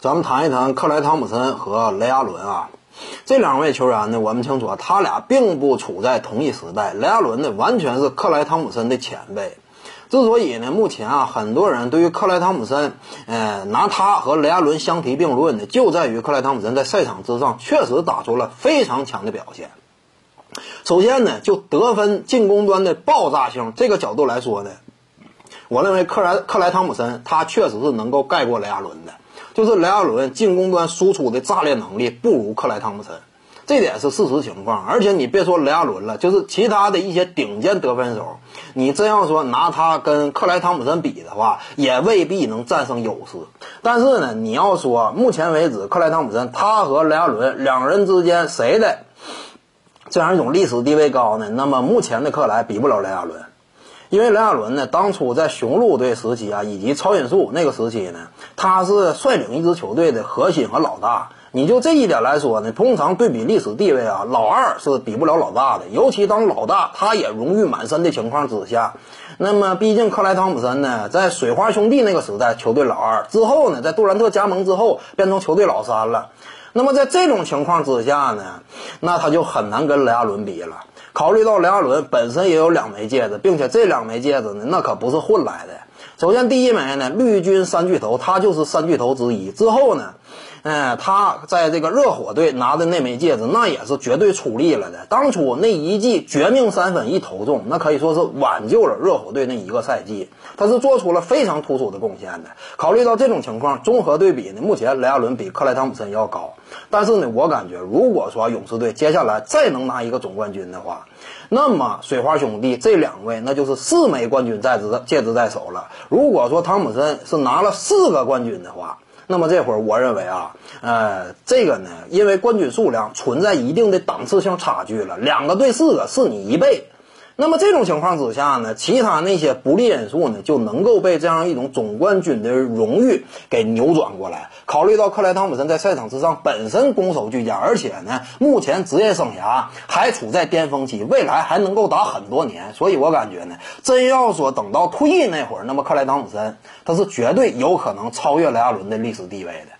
咱们谈一谈克莱汤普森和雷阿伦啊，这两位球员呢，我们清楚啊，他俩并不处在同一时代。雷阿伦呢，完全是克莱汤普森的前辈。之所以呢，目前啊，很多人对于克莱汤普森，呃，拿他和雷阿伦相提并论呢，就在于克莱汤普森在赛场之上确实打出了非常强的表现。首先呢，就得分进攻端的爆炸性这个角度来说呢，我认为克莱克莱汤普森他确实是能够盖过雷阿伦的。就是雷阿伦进攻端输出的炸裂能力不如克莱汤普森，这点是事实情况。而且你别说雷阿伦了，就是其他的一些顶尖得分手，你这样说拿他跟克莱汤普森比的话，也未必能战胜优势。但是呢，你要说目前为止克莱汤普森他和雷阿伦两人之间谁的这样一种历史地位高呢？那么目前的克莱比不了雷阿伦。因为雷阿伦呢，当初在雄鹿队时期啊，以及超音速那个时期呢，他是率领一支球队的核心和老大。你就这一点来说呢，通常对比历史地位啊，老二是比不了老大的。尤其当老大他也荣誉满身的情况之下，那么毕竟克莱汤普森呢，在水花兄弟那个时代球队老二之后呢，在杜兰特加盟之后变成球队老三了。那么在这种情况之下呢，那他就很难跟雷阿伦比了。考虑到雷阿伦本身也有两枚戒指，并且这两枚戒指呢，那可不是混来的。首先，第一枚呢，绿军三巨头，他就是三巨头之一。之后呢？嗯，他在这个热火队拿的那枚戒指，那也是绝对出力了的。当初那一记绝命三分一投中，那可以说是挽救了热火队那一个赛季。他是做出了非常突出的贡献的。考虑到这种情况，综合对比呢，目前雷阿伦比克莱汤普森要高。但是呢，我感觉如果说勇士队接下来再能拿一个总冠军的话，那么水花兄弟这两位那就是四枚冠军在指戒指在手了。如果说汤普森是拿了四个冠军的话，那么这会儿，我认为啊，呃，这个呢，因为冠军数量存在一定的档次性差距了，两个对四个是你一倍。那么这种情况之下呢，其他那些不利因素呢，就能够被这样一种总冠军的荣誉给扭转过来。考虑到克莱汤普森在赛场之上本身攻守俱佳，而且呢，目前职业生涯还处在巅峰期，未来还能够打很多年，所以我感觉呢，真要说等到退役那会儿，那么克莱汤普森他是绝对有可能超越雷阿伦的历史地位的。